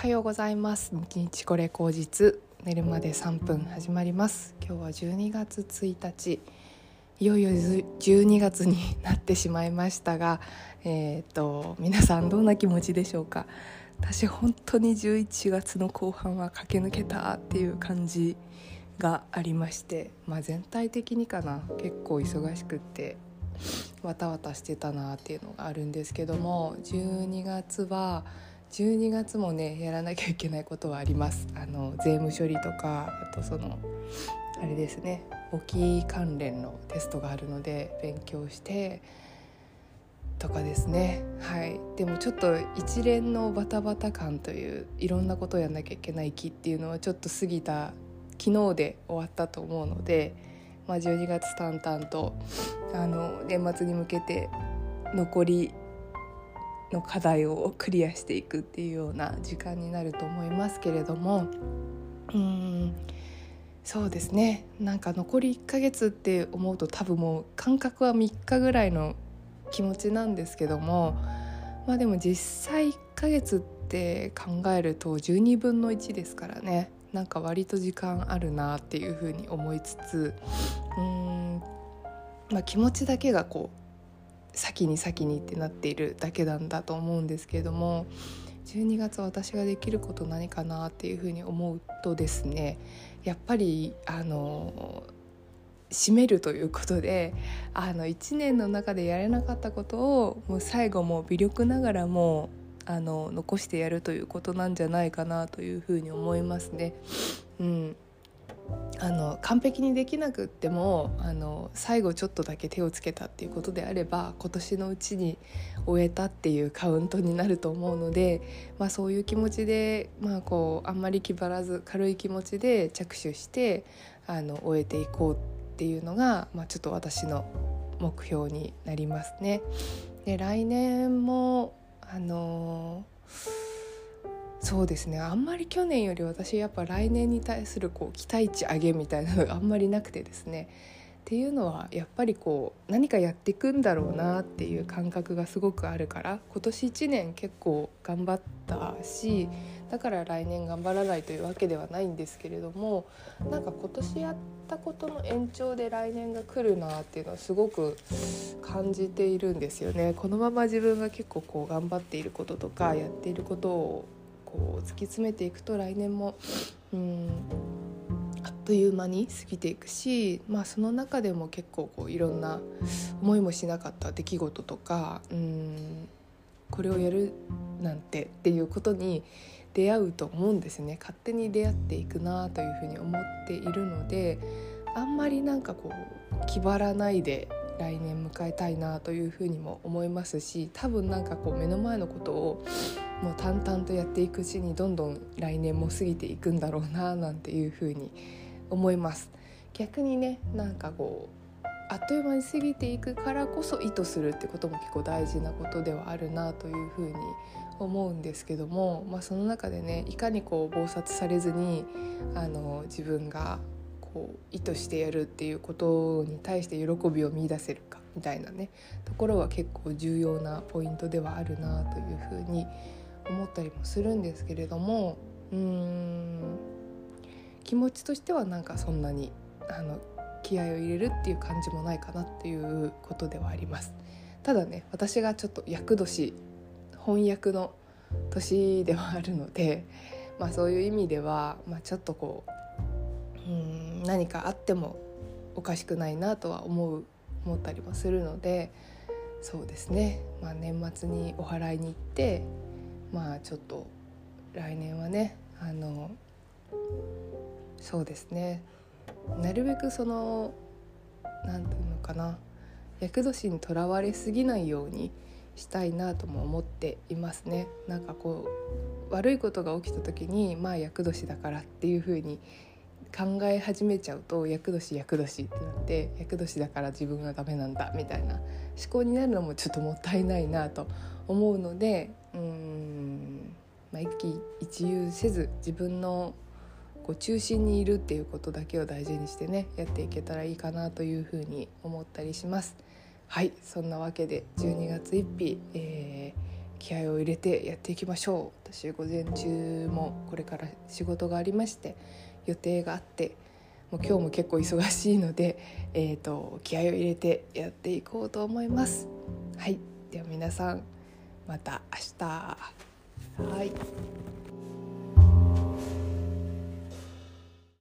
はようございます。日日これ口実。寝るまで3分始まります。今日は12月1日。いよいよ12月になってしまいましたがえっ、ー、と皆さんどんな気持ちでしょうか？私本当に11月の後半は駆け抜けたっていう感じがありまして、まあ、全体的にかな。結構忙しくってわたわたしてたなっていうのがあるんですけども12月は12月もねやらなきゃいけないことはあります。あの税務処理とかあとそのあれですね簿記関連のテストがあるので勉強してとかですね。はい。でもちょっと一連のバタバタ感といういろんなことをやんなきゃいけない期っていうのはちょっと過ぎた昨日で終わったと思うので、まあ、12月淡々とあの年末に向けて残りの課題をクリアしていくっていうような時間になると思いますけれども。うん。そうですね。なんか残り1ヶ月って思うと多分もう感覚は3日ぐらいの気持ちなんですけども。まあでも実際1ヶ月って考えると12分の1ですからね。なんか割と時間あるなっていうふうに思いつつ。うん、まあ、気持ちだけがこう先に先にってなっているだけなんだと思うんですけれども12月私ができること何かなっていうふうに思うとですねやっぱりあの締めるということであの1年の中でやれなかったことをもう最後も微力ながらもあの残してやるということなんじゃないかなというふうに思いますね。うんあの完璧にできなくってもあの最後ちょっとだけ手をつけたっていうことであれば今年のうちに終えたっていうカウントになると思うので、まあ、そういう気持ちで、まあ、こうあんまり気張らず軽い気持ちで着手してあの終えていこうっていうのが、まあ、ちょっと私の目標になりますね。で来年もあのーそうですねあんまり去年より私やっぱ来年に対するこう期待値上げみたいなのがあんまりなくてですねっていうのはやっぱりこう何かやっていくんだろうなっていう感覚がすごくあるから今年1年結構頑張ったしだから来年頑張らないというわけではないんですけれどもなんか今年やったことの延長で来年が来るなっていうのはすごく感じているんですよね。このまま自分が結構こう頑張っていることとかやっていることをこう突き詰めていくと来年もうんあっという間に過ぎていくし、まあ、その中でも結構こういろんな思いもしなかった出来事とかうんこれをやるなんてっていうことに出会うと思うんですね。勝手に出会っていくなというふうに思っているのであんまりなんかこう気張らないで来年迎えたいなというふうにも思いますし多分なんかこう目の前のことをもう淡々とやっていくうちにどんどん来年も過ぎていくんだろうななんていうふうに思います。逆にねなんかこうあっという間に過ぎていくからこそ意図するってことも結構大事なことではあるなというふうに思うんですけども、まあ、その中でねいかにこう忙殺されずにあの自分がこう意図してやるっていうことに対して喜びを見いだせるかみたいなねところは結構重要なポイントではあるなというふうに思ったりもするんですけれどもうーん気持ちとしてはなんかそんなにあの気合を入れるっていう感じもないかなっていうことではあります。ただね私がちょっと厄年翻訳の年ではあるので、まあ、そういう意味では、まあ、ちょっとこううん何かあってもおかしくないなとは思う思ったりもするのでそうですね、まあ、年末にお祓いに行ってまあちょっと来年はねあのそうですね。なるべくその何て言うのかな。厄年にとらわれすぎないようにしたいなとも思っていますね。なんかこう悪いことが起きた時にまあ厄年だからっていう風に考え始めちゃうと厄年厄年ってなって厄年だから自分がダメなんだみたいな思考になるのもちょっともったいないなと思うのでうんまあ、一喜一憂せず自分のこう中心にいるっていうことだけを大事にしてねやっていけたらいいかなというふうに思ったりします。はいそんなわけで12月1日、えー、気合を入れてやっていきましょう私午前中もこれから仕事がありまして予定があってもう今日も結構忙しいので、えーと、気合を入れてやっていこうと思います。はい。では皆さんまた明日。はい。